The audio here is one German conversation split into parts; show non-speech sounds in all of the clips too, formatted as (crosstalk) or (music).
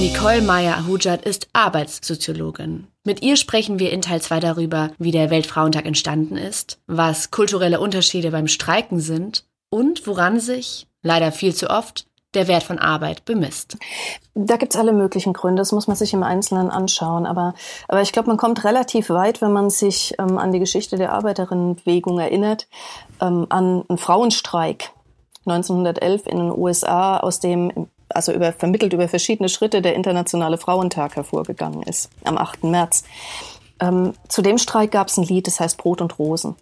Nicole Meyer-Hujat ist Arbeitssoziologin. Mit ihr sprechen wir in Teil 2 darüber, wie der Weltfrauentag entstanden ist, was kulturelle Unterschiede beim Streiken sind und woran sich, leider viel zu oft, der Wert von Arbeit bemisst. Da gibt's alle möglichen Gründe, das muss man sich im Einzelnen anschauen. Aber, aber ich glaube, man kommt relativ weit, wenn man sich ähm, an die Geschichte der Arbeiterinnenbewegung erinnert, ähm, an einen Frauenstreik 1911 in den USA, aus dem also über, vermittelt über verschiedene Schritte der Internationale Frauentag hervorgegangen ist, am 8. März. Ähm, zu dem Streik gab es ein Lied, das heißt Brot und Rosen.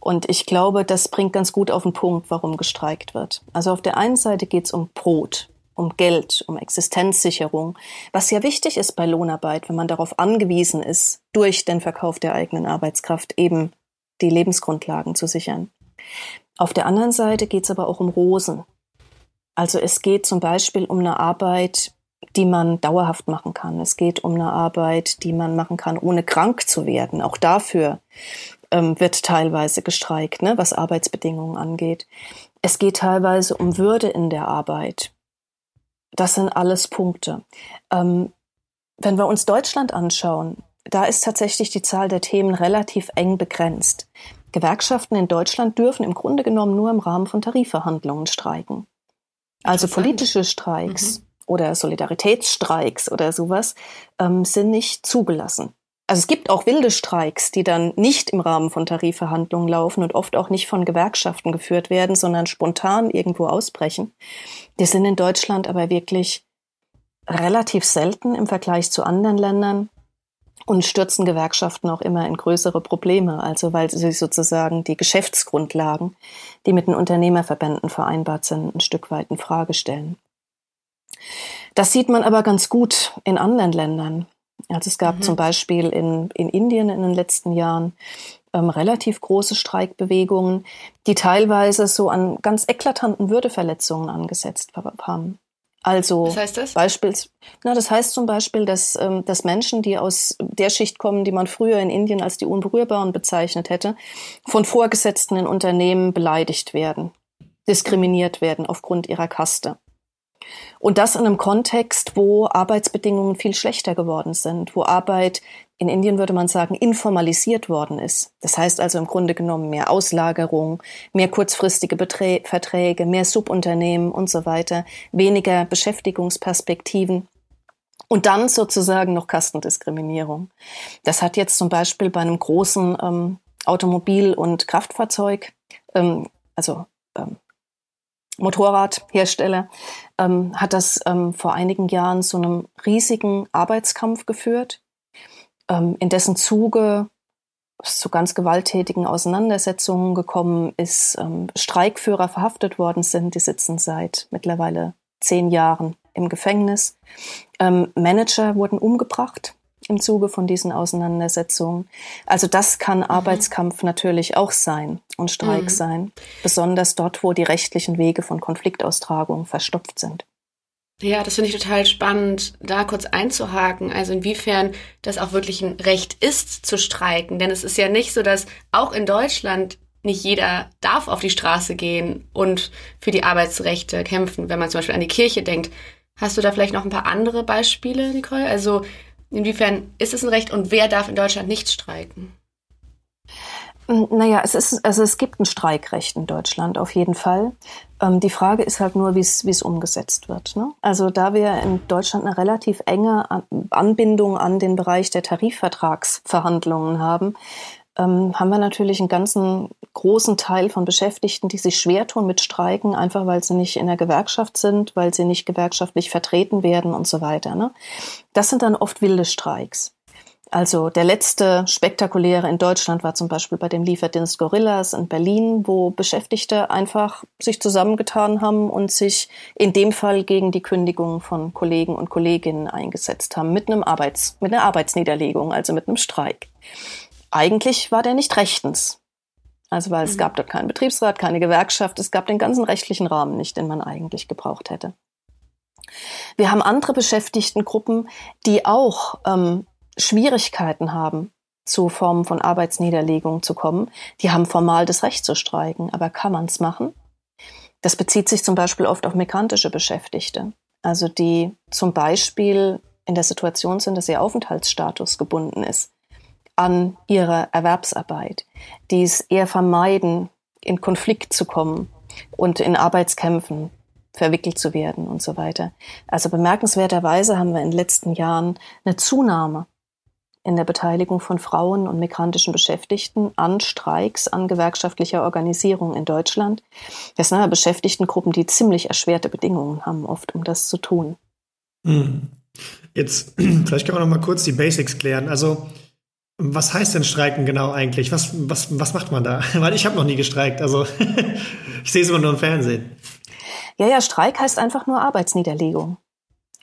Und ich glaube, das bringt ganz gut auf den Punkt, warum gestreikt wird. Also auf der einen Seite geht es um Brot, um Geld, um Existenzsicherung, was ja wichtig ist bei Lohnarbeit, wenn man darauf angewiesen ist, durch den Verkauf der eigenen Arbeitskraft eben die Lebensgrundlagen zu sichern. Auf der anderen Seite geht es aber auch um Rosen, also es geht zum Beispiel um eine Arbeit, die man dauerhaft machen kann. Es geht um eine Arbeit, die man machen kann, ohne krank zu werden. Auch dafür ähm, wird teilweise gestreikt, ne, was Arbeitsbedingungen angeht. Es geht teilweise um Würde in der Arbeit. Das sind alles Punkte. Ähm, wenn wir uns Deutschland anschauen, da ist tatsächlich die Zahl der Themen relativ eng begrenzt. Gewerkschaften in Deutschland dürfen im Grunde genommen nur im Rahmen von Tarifverhandlungen streiken. Also politische Streiks mhm. oder Solidaritätsstreiks oder sowas ähm, sind nicht zugelassen. Also es gibt auch wilde Streiks, die dann nicht im Rahmen von Tarifverhandlungen laufen und oft auch nicht von Gewerkschaften geführt werden, sondern spontan irgendwo ausbrechen. Die sind in Deutschland aber wirklich relativ selten im Vergleich zu anderen Ländern und stürzen Gewerkschaften auch immer in größere Probleme, also weil sie sozusagen die Geschäftsgrundlagen, die mit den Unternehmerverbänden vereinbart sind, ein Stück weit in Frage stellen. Das sieht man aber ganz gut in anderen Ländern. Also es gab mhm. zum Beispiel in, in Indien in den letzten Jahren ähm, relativ große Streikbewegungen, die teilweise so an ganz eklatanten Würdeverletzungen angesetzt haben. Also Was heißt das? Beispiels, na, das heißt zum Beispiel, dass, ähm, dass Menschen, die aus der Schicht kommen, die man früher in Indien als die Unberührbaren bezeichnet hätte, von Vorgesetzten in Unternehmen beleidigt werden, diskriminiert werden aufgrund ihrer Kaste. Und das in einem Kontext, wo Arbeitsbedingungen viel schlechter geworden sind, wo Arbeit in Indien würde man sagen, informalisiert worden ist. Das heißt also im Grunde genommen mehr Auslagerung, mehr kurzfristige Beträ Verträge, mehr Subunternehmen und so weiter, weniger Beschäftigungsperspektiven. Und dann sozusagen noch Kastendiskriminierung. Das hat jetzt zum Beispiel bei einem großen ähm, Automobil- und Kraftfahrzeug, ähm, also ähm, Motorradhersteller, ähm, hat das ähm, vor einigen Jahren zu einem riesigen Arbeitskampf geführt ähm, in dessen Zuge es zu ganz gewalttätigen Auseinandersetzungen gekommen ist, ähm, Streikführer verhaftet worden sind, die sitzen seit mittlerweile zehn Jahren im Gefängnis. Ähm, Manager wurden umgebracht im Zuge von diesen Auseinandersetzungen. Also das kann mhm. Arbeitskampf natürlich auch sein und Streik mhm. sein, besonders dort, wo die rechtlichen Wege von Konfliktaustragung verstopft sind. Ja, das finde ich total spannend, da kurz einzuhaken. Also inwiefern das auch wirklich ein Recht ist, zu streiken. Denn es ist ja nicht so, dass auch in Deutschland nicht jeder darf auf die Straße gehen und für die Arbeitsrechte kämpfen, wenn man zum Beispiel an die Kirche denkt. Hast du da vielleicht noch ein paar andere Beispiele, Nicole? Also inwiefern ist es ein Recht und wer darf in Deutschland nicht streiken? Naja, es ist, also es gibt ein Streikrecht in Deutschland auf jeden Fall. Ähm, die Frage ist halt nur, wie es wie es umgesetzt wird. Ne? Also da wir in Deutschland eine relativ enge Anbindung an den Bereich der Tarifvertragsverhandlungen haben, ähm, haben wir natürlich einen ganzen großen Teil von Beschäftigten, die sich schwer tun mit Streiken, einfach weil sie nicht in der Gewerkschaft sind, weil sie nicht gewerkschaftlich vertreten werden und so weiter. Ne? Das sind dann oft wilde Streiks. Also der letzte spektakuläre in Deutschland war zum Beispiel bei dem Lieferdienst Gorillas in Berlin, wo Beschäftigte einfach sich zusammengetan haben und sich in dem Fall gegen die Kündigung von Kollegen und Kolleginnen eingesetzt haben, mit einem Arbeits, mit einer Arbeitsniederlegung, also mit einem Streik. Eigentlich war der nicht rechtens. Also weil es mhm. gab dort keinen Betriebsrat, keine Gewerkschaft, es gab den ganzen rechtlichen Rahmen nicht, den man eigentlich gebraucht hätte. Wir haben andere Beschäftigtengruppen, die auch ähm, Schwierigkeiten haben, zu Formen von Arbeitsniederlegung zu kommen. Die haben formal das Recht zu streiken, aber kann man es machen? Das bezieht sich zum Beispiel oft auf migrantische Beschäftigte, also die zum Beispiel in der Situation sind, dass ihr Aufenthaltsstatus gebunden ist an ihrer Erwerbsarbeit, die es eher vermeiden, in Konflikt zu kommen und in Arbeitskämpfen verwickelt zu werden und so weiter. Also bemerkenswerterweise haben wir in den letzten Jahren eine Zunahme in der Beteiligung von Frauen und migrantischen Beschäftigten an Streiks, an gewerkschaftlicher Organisierung in Deutschland. Das sind aber Beschäftigtengruppen, die ziemlich erschwerte Bedingungen haben, oft, um das zu tun. Hm. Jetzt, (clears throat) vielleicht können wir noch mal kurz die Basics klären. Also, was heißt denn Streiken genau eigentlich? Was, was, was macht man da? (laughs) Weil ich habe noch nie gestreikt. Also, (laughs) ich sehe es immer nur im Fernsehen. Ja, ja, Streik heißt einfach nur Arbeitsniederlegung.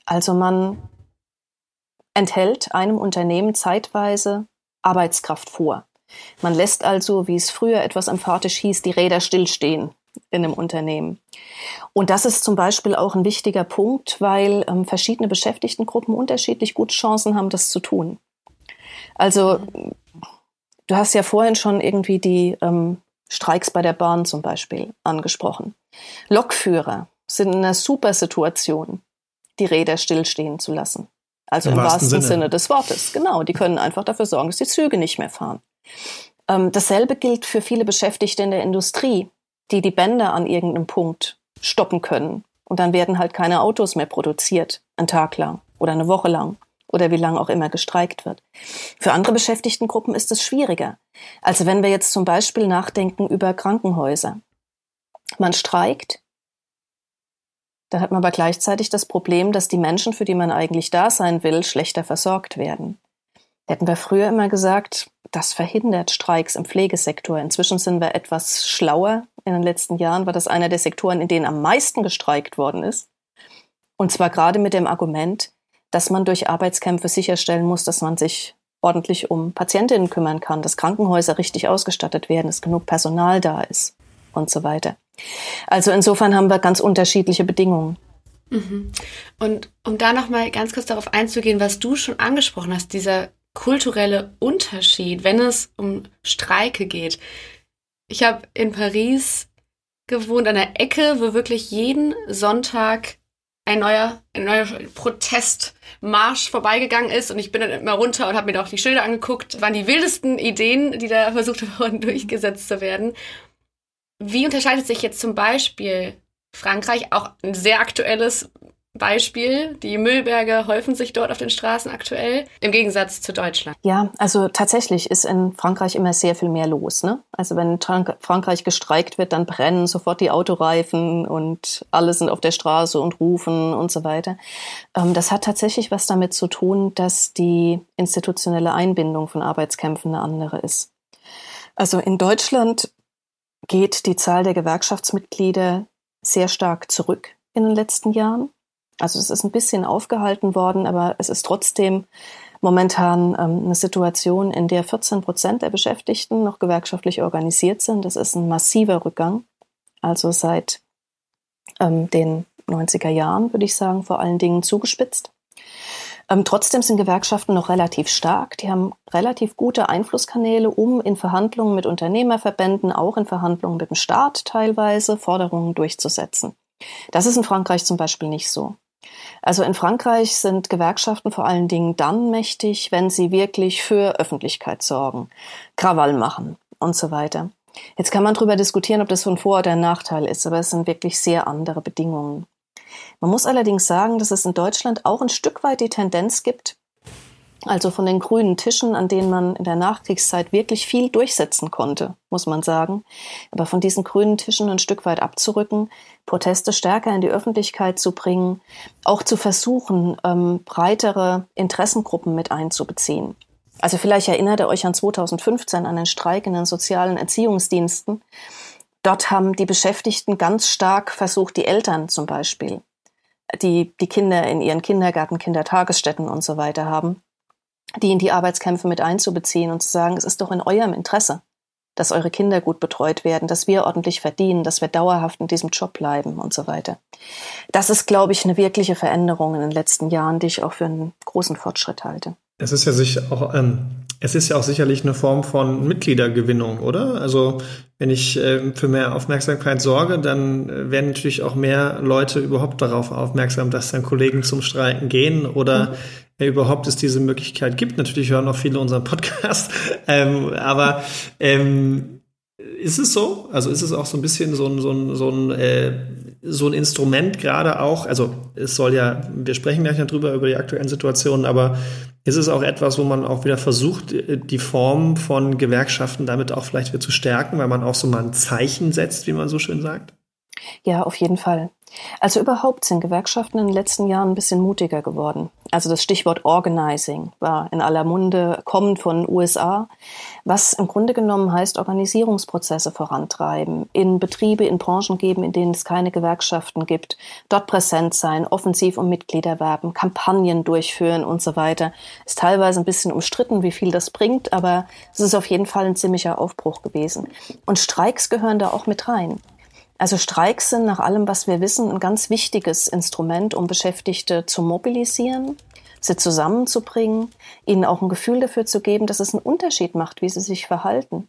Also man enthält einem Unternehmen zeitweise Arbeitskraft vor. Man lässt also, wie es früher etwas emphatisch hieß, die Räder stillstehen in einem Unternehmen. Und das ist zum Beispiel auch ein wichtiger Punkt, weil ähm, verschiedene Beschäftigtengruppen unterschiedlich gute Chancen haben, das zu tun. Also du hast ja vorhin schon irgendwie die ähm, Streiks bei der Bahn zum Beispiel angesprochen. Lokführer sind in einer super Situation, die Räder stillstehen zu lassen. Also im, im wahrsten, Sinne. Sinne. des Wortes. Genau, die können einfach dafür sorgen, dass die Züge nicht mehr fahren. Ähm, dasselbe gilt für viele Beschäftigte in der Industrie, die die Bänder an irgendeinem Punkt stoppen können. Und dann werden halt keine Autos mehr produziert, einen Tag lang oder eine Woche lang oder wie lange auch immer gestreikt wird. Für andere Beschäftigtengruppen ist es schwieriger. Also wenn wir jetzt zum Beispiel nachdenken über Krankenhäuser. Man streikt, dann hat man aber gleichzeitig das Problem, dass die Menschen, für die man eigentlich da sein will, schlechter versorgt werden. Hätten wir früher immer gesagt, das verhindert Streiks im Pflegesektor. Inzwischen sind wir etwas schlauer. In den letzten Jahren war das einer der Sektoren, in denen am meisten gestreikt worden ist. Und zwar gerade mit dem Argument, dass man durch Arbeitskämpfe sicherstellen muss, dass man sich ordentlich um Patientinnen kümmern kann, dass Krankenhäuser richtig ausgestattet werden, dass genug Personal da ist und so weiter. Also insofern haben wir ganz unterschiedliche Bedingungen. Mhm. Und um da nochmal ganz kurz darauf einzugehen, was du schon angesprochen hast, dieser kulturelle Unterschied, wenn es um Streike geht. Ich habe in Paris gewohnt, an der Ecke, wo wirklich jeden Sonntag ein neuer, ein neuer Protestmarsch vorbeigegangen ist und ich bin dann immer runter und habe mir da auch die Schilder angeguckt. Waren die wildesten Ideen, die da (laughs) versucht wurden, durchgesetzt zu werden. Wie unterscheidet sich jetzt zum Beispiel Frankreich, auch ein sehr aktuelles Beispiel. Die Müllberge häufen sich dort auf den Straßen aktuell, im Gegensatz zu Deutschland. Ja, also tatsächlich ist in Frankreich immer sehr viel mehr los. Ne? Also wenn Frankreich gestreikt wird, dann brennen sofort die Autoreifen und alle sind auf der Straße und rufen und so weiter. Ähm, das hat tatsächlich was damit zu tun, dass die institutionelle Einbindung von Arbeitskämpfen eine andere ist. Also in Deutschland geht die Zahl der Gewerkschaftsmitglieder sehr stark zurück in den letzten Jahren. Also es ist ein bisschen aufgehalten worden, aber es ist trotzdem momentan ähm, eine Situation, in der 14 Prozent der Beschäftigten noch gewerkschaftlich organisiert sind. Das ist ein massiver Rückgang. Also seit ähm, den 90er Jahren, würde ich sagen, vor allen Dingen zugespitzt. Ähm, trotzdem sind Gewerkschaften noch relativ stark. Die haben relativ gute Einflusskanäle, um in Verhandlungen mit Unternehmerverbänden, auch in Verhandlungen mit dem Staat teilweise, Forderungen durchzusetzen. Das ist in Frankreich zum Beispiel nicht so. Also in Frankreich sind Gewerkschaften vor allen Dingen dann mächtig, wenn sie wirklich für Öffentlichkeit sorgen, Krawall machen und so weiter. Jetzt kann man darüber diskutieren, ob das ein Vor- oder Nachteil ist, aber es sind wirklich sehr andere Bedingungen. Man muss allerdings sagen, dass es in Deutschland auch ein Stück weit die Tendenz gibt, also von den grünen Tischen, an denen man in der Nachkriegszeit wirklich viel durchsetzen konnte, muss man sagen, aber von diesen grünen Tischen ein Stück weit abzurücken, Proteste stärker in die Öffentlichkeit zu bringen, auch zu versuchen, ähm, breitere Interessengruppen mit einzubeziehen. Also vielleicht erinnert ihr euch an 2015 an den Streik in den sozialen Erziehungsdiensten. Dort haben die Beschäftigten ganz stark versucht, die Eltern zum Beispiel die die Kinder in ihren Kindergärten, Kindertagesstätten und so weiter haben, die in die Arbeitskämpfe mit einzubeziehen und zu sagen, es ist doch in eurem Interesse, dass eure Kinder gut betreut werden, dass wir ordentlich verdienen, dass wir dauerhaft in diesem Job bleiben und so weiter. Das ist, glaube ich, eine wirkliche Veränderung in den letzten Jahren, die ich auch für einen großen Fortschritt halte. Es ist ja sicher auch, ähm, es ist ja auch sicherlich eine Form von Mitgliedergewinnung, oder? Also wenn ich äh, für mehr Aufmerksamkeit sorge, dann äh, werden natürlich auch mehr Leute überhaupt darauf aufmerksam, dass dann Kollegen zum Streiken gehen oder mhm. überhaupt es diese Möglichkeit gibt. Natürlich hören auch viele unseren Podcast, (laughs) ähm, aber ähm, ist es so? Also ist es auch so ein bisschen so ein, so ein, so ein, äh, so ein Instrument gerade auch? Also es soll ja, wir sprechen gleich noch drüber, über die aktuellen Situationen, aber ist es auch etwas, wo man auch wieder versucht, die Form von Gewerkschaften damit auch vielleicht wieder zu stärken, weil man auch so mal ein Zeichen setzt, wie man so schön sagt? Ja, auf jeden Fall. Also überhaupt sind Gewerkschaften in den letzten Jahren ein bisschen mutiger geworden. Also das Stichwort Organizing war in aller Munde, kommend von USA, was im Grunde genommen heißt, Organisierungsprozesse vorantreiben, in Betriebe, in Branchen geben, in denen es keine Gewerkschaften gibt, dort präsent sein, offensiv um Mitglieder werben, Kampagnen durchführen und so weiter. Ist teilweise ein bisschen umstritten, wie viel das bringt, aber es ist auf jeden Fall ein ziemlicher Aufbruch gewesen. Und Streiks gehören da auch mit rein. Also Streiks sind nach allem, was wir wissen, ein ganz wichtiges Instrument, um Beschäftigte zu mobilisieren, sie zusammenzubringen, ihnen auch ein Gefühl dafür zu geben, dass es einen Unterschied macht, wie sie sich verhalten.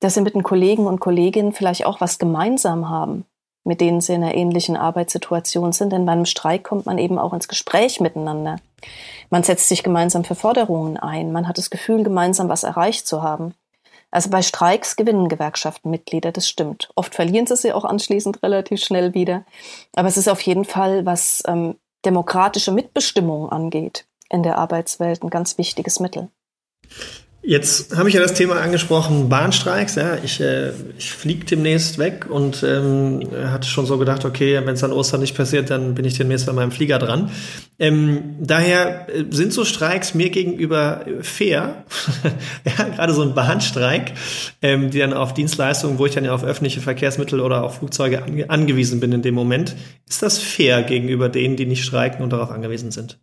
Dass sie mit den Kollegen und Kolleginnen vielleicht auch was gemeinsam haben, mit denen sie in einer ähnlichen Arbeitssituation sind. Denn bei einem Streik kommt man eben auch ins Gespräch miteinander. Man setzt sich gemeinsam für Forderungen ein. Man hat das Gefühl, gemeinsam was erreicht zu haben. Also bei Streiks gewinnen Gewerkschaften Mitglieder, das stimmt. Oft verlieren sie sie auch anschließend relativ schnell wieder. Aber es ist auf jeden Fall, was ähm, demokratische Mitbestimmung angeht, in der Arbeitswelt ein ganz wichtiges Mittel. Jetzt habe ich ja das Thema angesprochen, Bahnstreiks. Ja, ich, äh, ich fliege demnächst weg und ähm, hatte schon so gedacht, okay, wenn es an Ostern nicht passiert, dann bin ich demnächst bei meinem Flieger dran. Ähm, daher äh, sind so Streiks mir gegenüber fair. (laughs) ja, gerade so ein Bahnstreik, ähm, die dann auf Dienstleistungen, wo ich dann ja auf öffentliche Verkehrsmittel oder auf Flugzeuge ange angewiesen bin in dem Moment. Ist das fair gegenüber denen, die nicht streiken und darauf angewiesen sind?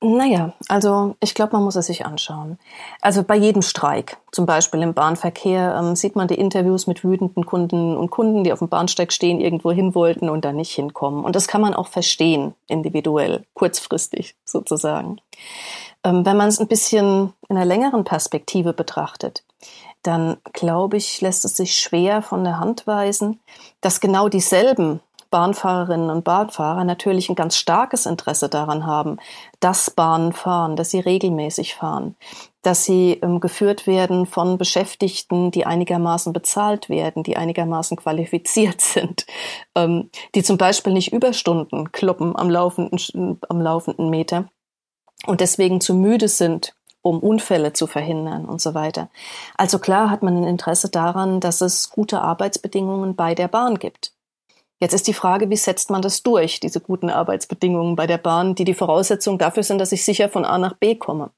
Naja, also ich glaube, man muss es sich anschauen. Also bei jedem Streik, zum Beispiel im Bahnverkehr, ähm, sieht man die Interviews mit wütenden Kunden und Kunden, die auf dem Bahnsteig stehen, irgendwo hin wollten und da nicht hinkommen. Und das kann man auch verstehen, individuell, kurzfristig sozusagen. Ähm, wenn man es ein bisschen in einer längeren Perspektive betrachtet, dann glaube ich, lässt es sich schwer von der Hand weisen, dass genau dieselben Bahnfahrerinnen und Bahnfahrer natürlich ein ganz starkes Interesse daran haben, dass Bahnen fahren, dass sie regelmäßig fahren, dass sie ähm, geführt werden von Beschäftigten, die einigermaßen bezahlt werden, die einigermaßen qualifiziert (laughs) sind, ähm, die zum Beispiel nicht Überstunden kloppen am laufenden, am laufenden Meter und deswegen zu müde sind, um Unfälle zu verhindern und so weiter. Also klar hat man ein Interesse daran, dass es gute Arbeitsbedingungen bei der Bahn gibt. Jetzt ist die Frage, wie setzt man das durch, diese guten Arbeitsbedingungen bei der Bahn, die die Voraussetzung dafür sind, dass ich sicher von A nach B komme.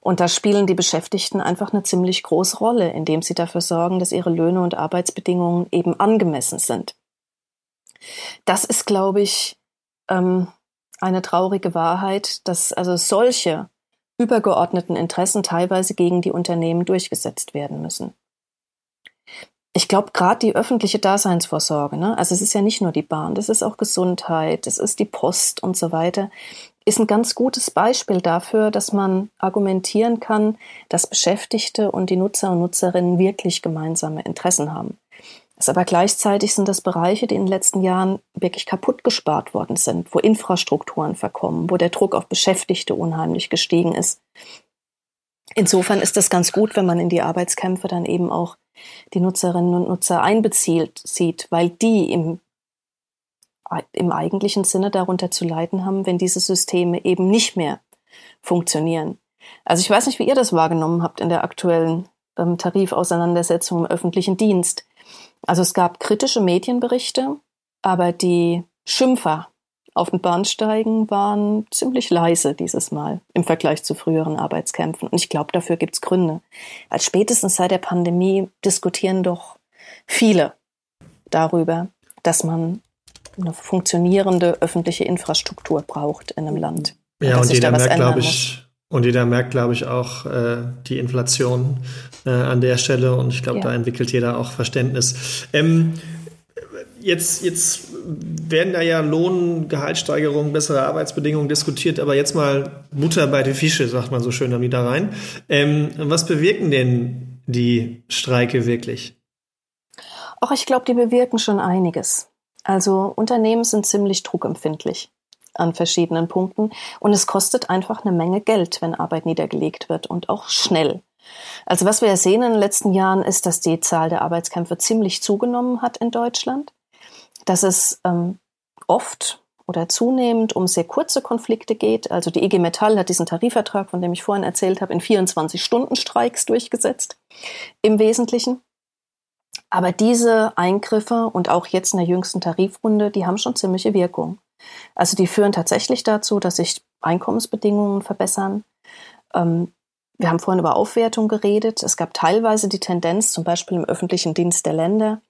Und da spielen die Beschäftigten einfach eine ziemlich große Rolle, indem sie dafür sorgen, dass ihre Löhne und Arbeitsbedingungen eben angemessen sind. Das ist, glaube ich, ähm, eine traurige Wahrheit, dass also solche übergeordneten Interessen teilweise gegen die Unternehmen durchgesetzt werden müssen ich glaube, gerade die öffentliche Daseinsvorsorge, ne? also es ist ja nicht nur die Bahn, das ist auch Gesundheit, das ist die Post und so weiter, ist ein ganz gutes Beispiel dafür, dass man argumentieren kann, dass Beschäftigte und die Nutzer und Nutzerinnen wirklich gemeinsame Interessen haben. Das aber gleichzeitig sind das Bereiche, die in den letzten Jahren wirklich kaputt gespart worden sind, wo Infrastrukturen verkommen, wo der Druck auf Beschäftigte unheimlich gestiegen ist. Insofern ist es ganz gut, wenn man in die Arbeitskämpfe dann eben auch die Nutzerinnen und Nutzer einbezieht sieht, weil die im, im eigentlichen Sinne darunter zu leiden haben, wenn diese Systeme eben nicht mehr funktionieren. Also ich weiß nicht, wie ihr das wahrgenommen habt in der aktuellen ähm, Tarifauseinandersetzung im öffentlichen Dienst. Also es gab kritische Medienberichte, aber die Schimpfer auf den Bahnsteigen waren ziemlich leise dieses Mal im Vergleich zu früheren Arbeitskämpfen. Und ich glaube, dafür gibt's Gründe. Als spätestens seit der Pandemie diskutieren doch viele darüber, dass man eine funktionierende öffentliche Infrastruktur braucht in einem Land. Ja, und, und jeder merkt, glaube ich, Und jeder merkt, glaube ich, auch äh, die Inflation äh, an der Stelle. Und ich glaube, ja. da entwickelt jeder auch Verständnis. Ähm, jetzt, jetzt werden da ja Lohn, Gehaltssteigerungen, bessere Arbeitsbedingungen diskutiert, aber jetzt mal Butter bei den Fische, sagt man so schön am rein. Ähm, was bewirken denn die Streike wirklich? Auch ich glaube, die bewirken schon einiges. Also Unternehmen sind ziemlich druckempfindlich an verschiedenen Punkten und es kostet einfach eine Menge Geld, wenn Arbeit niedergelegt wird und auch schnell. Also was wir ja sehen in den letzten Jahren ist, dass die Zahl der Arbeitskämpfe ziemlich zugenommen hat in Deutschland, dass es ähm, oft oder zunehmend um sehr kurze Konflikte geht. Also die IG Metall hat diesen Tarifvertrag, von dem ich vorhin erzählt habe, in 24 Stunden Streiks durchgesetzt, im Wesentlichen. Aber diese Eingriffe und auch jetzt in der jüngsten Tarifrunde, die haben schon ziemliche Wirkung. Also die führen tatsächlich dazu, dass sich Einkommensbedingungen verbessern. Ähm, wir haben vorhin über Aufwertung geredet. Es gab teilweise die Tendenz, zum Beispiel im öffentlichen Dienst der Länder,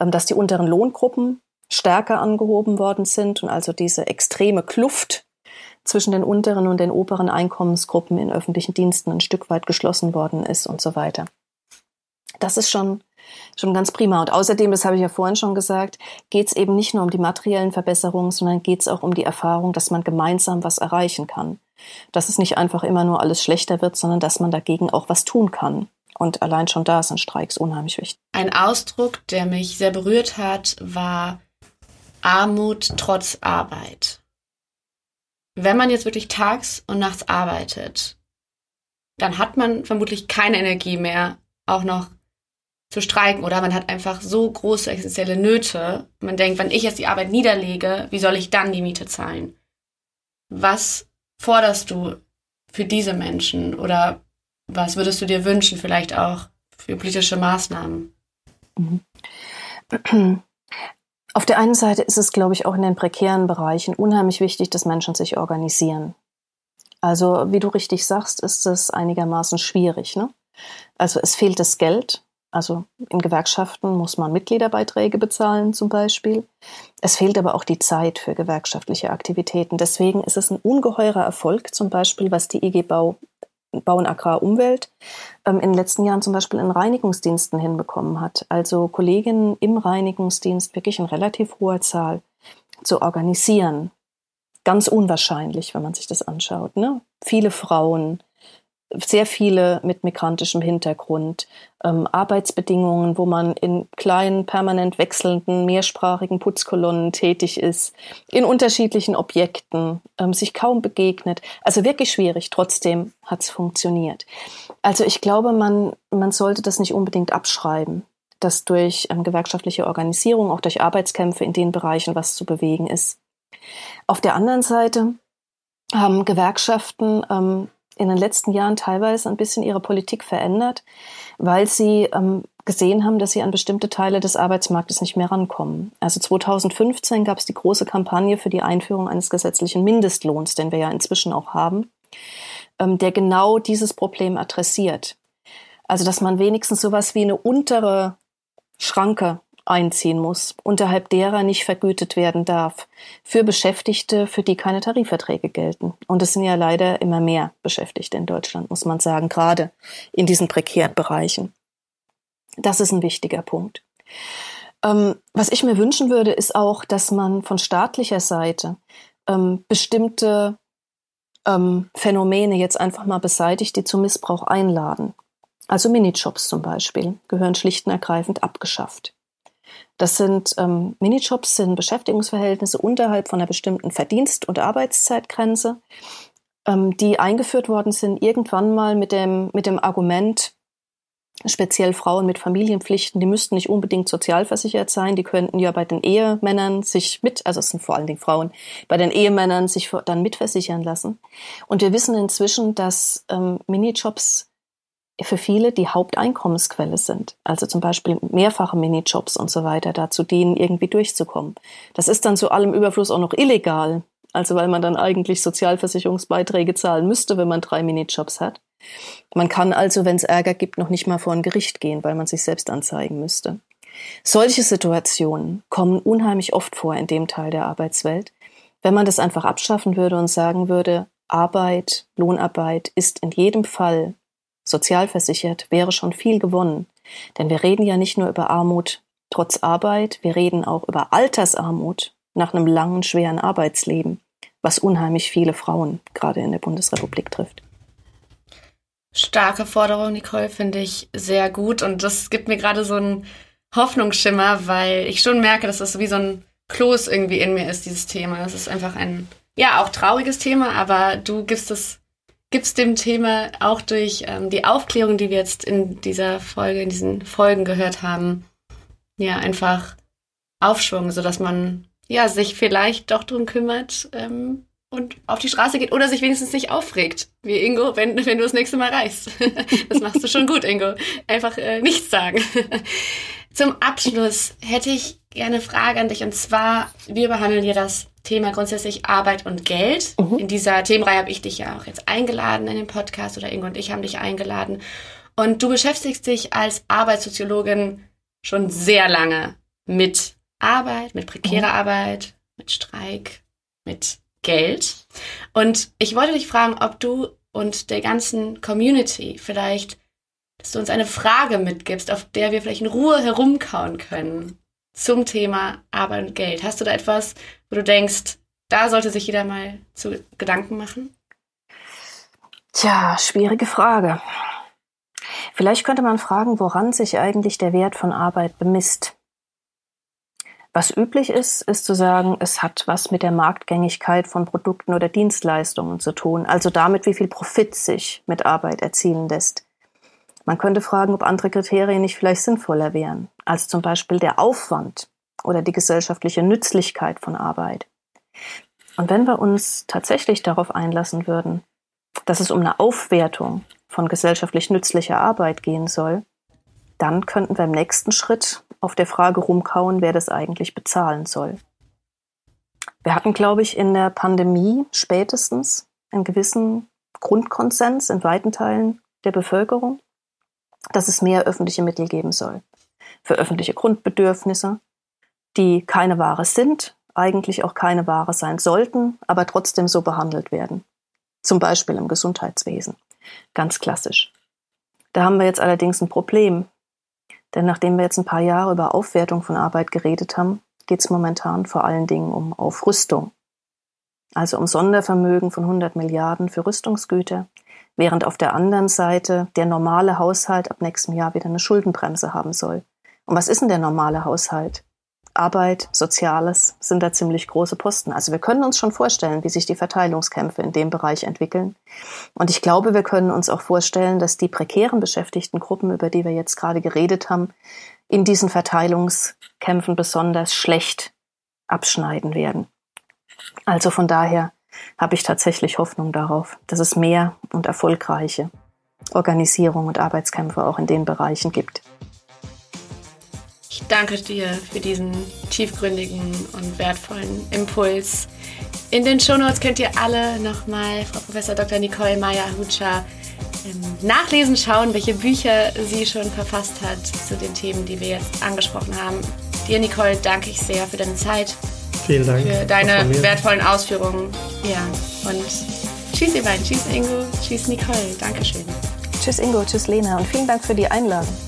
ähm, dass die unteren Lohngruppen stärker angehoben worden sind und also diese extreme Kluft zwischen den unteren und den oberen Einkommensgruppen in öffentlichen Diensten ein Stück weit geschlossen worden ist und so weiter. Das ist schon schon ganz prima. Und außerdem, das habe ich ja vorhin schon gesagt, geht es eben nicht nur um die materiellen Verbesserungen, sondern geht es auch um die Erfahrung, dass man gemeinsam was erreichen kann. Dass es nicht einfach immer nur alles schlechter wird, sondern dass man dagegen auch was tun kann. Und allein schon da sind Streiks unheimlich wichtig. Ein Ausdruck, der mich sehr berührt hat, war Armut trotz Arbeit. Wenn man jetzt wirklich tags und nachts arbeitet, dann hat man vermutlich keine Energie mehr, auch noch zu streiken oder man hat einfach so große existenzielle Nöte. Man denkt, wenn ich jetzt die Arbeit niederlege, wie soll ich dann die Miete zahlen? Was forderst du für diese Menschen oder was würdest du dir wünschen, vielleicht auch für politische Maßnahmen? Mhm. (clears throat) Auf der einen Seite ist es, glaube ich, auch in den prekären Bereichen unheimlich wichtig, dass Menschen sich organisieren. Also, wie du richtig sagst, ist es einigermaßen schwierig. Ne? Also es fehlt das Geld, also in Gewerkschaften muss man Mitgliederbeiträge bezahlen zum Beispiel. Es fehlt aber auch die Zeit für gewerkschaftliche Aktivitäten. Deswegen ist es ein ungeheurer Erfolg zum Beispiel, was die IG Bau, Bau und Agrar Umwelt ähm, in den letzten Jahren zum Beispiel in Reinigungsdiensten hinbekommen hat. Also Kolleginnen im Reinigungsdienst wirklich in relativ hoher Zahl zu organisieren. Ganz unwahrscheinlich, wenn man sich das anschaut. Ne? Viele Frauen, sehr viele mit migrantischem Hintergrund, ähm, Arbeitsbedingungen, wo man in kleinen, permanent wechselnden, mehrsprachigen Putzkolonnen tätig ist, in unterschiedlichen Objekten, ähm, sich kaum begegnet. Also wirklich schwierig, trotzdem hat es funktioniert. Also ich glaube, man, man sollte das nicht unbedingt abschreiben, dass durch ähm, gewerkschaftliche Organisierung, auch durch Arbeitskämpfe in den Bereichen was zu bewegen ist. Auf der anderen Seite haben Gewerkschaften ähm, in den letzten Jahren teilweise ein bisschen ihre Politik verändert, weil sie ähm, gesehen haben, dass sie an bestimmte Teile des Arbeitsmarktes nicht mehr rankommen. Also 2015 gab es die große Kampagne für die Einführung eines gesetzlichen Mindestlohns, den wir ja inzwischen auch haben, ähm, der genau dieses Problem adressiert. Also dass man wenigstens sowas wie eine untere Schranke einziehen muss, unterhalb derer nicht vergütet werden darf, für Beschäftigte, für die keine Tarifverträge gelten. Und es sind ja leider immer mehr Beschäftigte in Deutschland, muss man sagen, gerade in diesen prekären Bereichen. Das ist ein wichtiger Punkt. Ähm, was ich mir wünschen würde, ist auch, dass man von staatlicher Seite ähm, bestimmte ähm, Phänomene jetzt einfach mal beseitigt, die zum Missbrauch einladen. Also Minijobs zum Beispiel gehören schlicht und ergreifend abgeschafft. Das sind ähm, Minijobs, sind Beschäftigungsverhältnisse unterhalb von einer bestimmten Verdienst- und Arbeitszeitgrenze, ähm, die eingeführt worden sind irgendwann mal mit dem, mit dem Argument, speziell Frauen mit Familienpflichten, die müssten nicht unbedingt sozialversichert sein, die könnten ja bei den Ehemännern sich mit, also es sind vor allen Dingen Frauen, bei den Ehemännern sich dann mitversichern lassen. Und wir wissen inzwischen, dass ähm, Minijobs für viele die Haupteinkommensquelle sind. Also zum Beispiel mehrfache Minijobs und so weiter dazu dienen, irgendwie durchzukommen. Das ist dann zu allem Überfluss auch noch illegal. Also weil man dann eigentlich Sozialversicherungsbeiträge zahlen müsste, wenn man drei Minijobs hat. Man kann also, wenn es Ärger gibt, noch nicht mal vor ein Gericht gehen, weil man sich selbst anzeigen müsste. Solche Situationen kommen unheimlich oft vor in dem Teil der Arbeitswelt. Wenn man das einfach abschaffen würde und sagen würde, Arbeit, Lohnarbeit ist in jedem Fall sozialversichert, wäre schon viel gewonnen. Denn wir reden ja nicht nur über Armut trotz Arbeit, wir reden auch über Altersarmut nach einem langen, schweren Arbeitsleben, was unheimlich viele Frauen gerade in der Bundesrepublik trifft. Starke Forderung, Nicole, finde ich sehr gut. Und das gibt mir gerade so einen Hoffnungsschimmer, weil ich schon merke, dass das wie so ein Kloß irgendwie in mir ist, dieses Thema. Es ist einfach ein, ja, auch trauriges Thema, aber du gibst es, gibst dem Thema auch durch ähm, die Aufklärung, die wir jetzt in dieser Folge, in diesen Folgen gehört haben, ja, einfach Aufschwung, sodass man ja sich vielleicht doch drum kümmert, ähm, und auf die Straße geht oder sich wenigstens nicht aufregt, wie Ingo, wenn, wenn du das nächste Mal reist. (laughs) Das machst du schon gut, Ingo. Einfach äh, nichts sagen. Zum Abschluss hätte ich gerne eine Frage an dich und zwar, wir behandeln hier das Thema grundsätzlich Arbeit und Geld. Mhm. In dieser Themenreihe habe ich dich ja auch jetzt eingeladen in den Podcast oder Ingo und ich haben dich eingeladen. Und du beschäftigst dich als Arbeitssoziologin schon sehr lange mit Arbeit, mit prekärer mhm. Arbeit, mit Streik, mit Geld. Und ich wollte dich fragen, ob du und der ganzen Community vielleicht, dass du uns eine Frage mitgibst, auf der wir vielleicht in Ruhe herumkauen können zum Thema Arbeit und Geld. Hast du da etwas, wo du denkst, da sollte sich jeder mal zu Gedanken machen? Tja, schwierige Frage. Vielleicht könnte man fragen, woran sich eigentlich der Wert von Arbeit bemisst. Was üblich ist, ist zu sagen, es hat was mit der Marktgängigkeit von Produkten oder Dienstleistungen zu tun, also damit, wie viel Profit sich mit Arbeit erzielen lässt. Man könnte fragen, ob andere Kriterien nicht vielleicht sinnvoller wären, also zum Beispiel der Aufwand oder die gesellschaftliche Nützlichkeit von Arbeit. Und wenn wir uns tatsächlich darauf einlassen würden, dass es um eine Aufwertung von gesellschaftlich nützlicher Arbeit gehen soll, dann könnten wir im nächsten Schritt auf der Frage rumkauen, wer das eigentlich bezahlen soll. Wir hatten, glaube ich, in der Pandemie spätestens einen gewissen Grundkonsens in weiten Teilen der Bevölkerung, dass es mehr öffentliche Mittel geben soll. Für öffentliche Grundbedürfnisse, die keine Ware sind, eigentlich auch keine Ware sein sollten, aber trotzdem so behandelt werden. Zum Beispiel im Gesundheitswesen. Ganz klassisch. Da haben wir jetzt allerdings ein Problem, denn nachdem wir jetzt ein paar Jahre über Aufwertung von Arbeit geredet haben, geht es momentan vor allen Dingen um Aufrüstung. Also um Sondervermögen von 100 Milliarden für Rüstungsgüter, während auf der anderen Seite der normale Haushalt ab nächstem Jahr wieder eine Schuldenbremse haben soll. Und was ist denn der normale Haushalt? Arbeit, Soziales sind da ziemlich große Posten. Also wir können uns schon vorstellen, wie sich die Verteilungskämpfe in dem Bereich entwickeln. Und ich glaube, wir können uns auch vorstellen, dass die prekären beschäftigten Gruppen, über die wir jetzt gerade geredet haben, in diesen Verteilungskämpfen besonders schlecht abschneiden werden. Also von daher habe ich tatsächlich Hoffnung darauf, dass es mehr und erfolgreiche Organisierung und Arbeitskämpfe auch in den Bereichen gibt. Ich danke dir für diesen tiefgründigen und wertvollen Impuls. In den Shownotes könnt ihr alle nochmal Frau Professor Dr. Nicole Meyer-Hutscher ähm, nachlesen, schauen, welche Bücher sie schon verfasst hat zu den Themen, die wir jetzt angesprochen haben. Dir, Nicole, danke ich sehr für deine Zeit. Vielen Dank. Für deine wertvollen Ausführungen. Ja, und tschüss, ihr beiden. Tschüss, Ingo. Tschüss, Nicole. Dankeschön. Tschüss, Ingo. Tschüss, Lena. Und vielen Dank für die Einladung.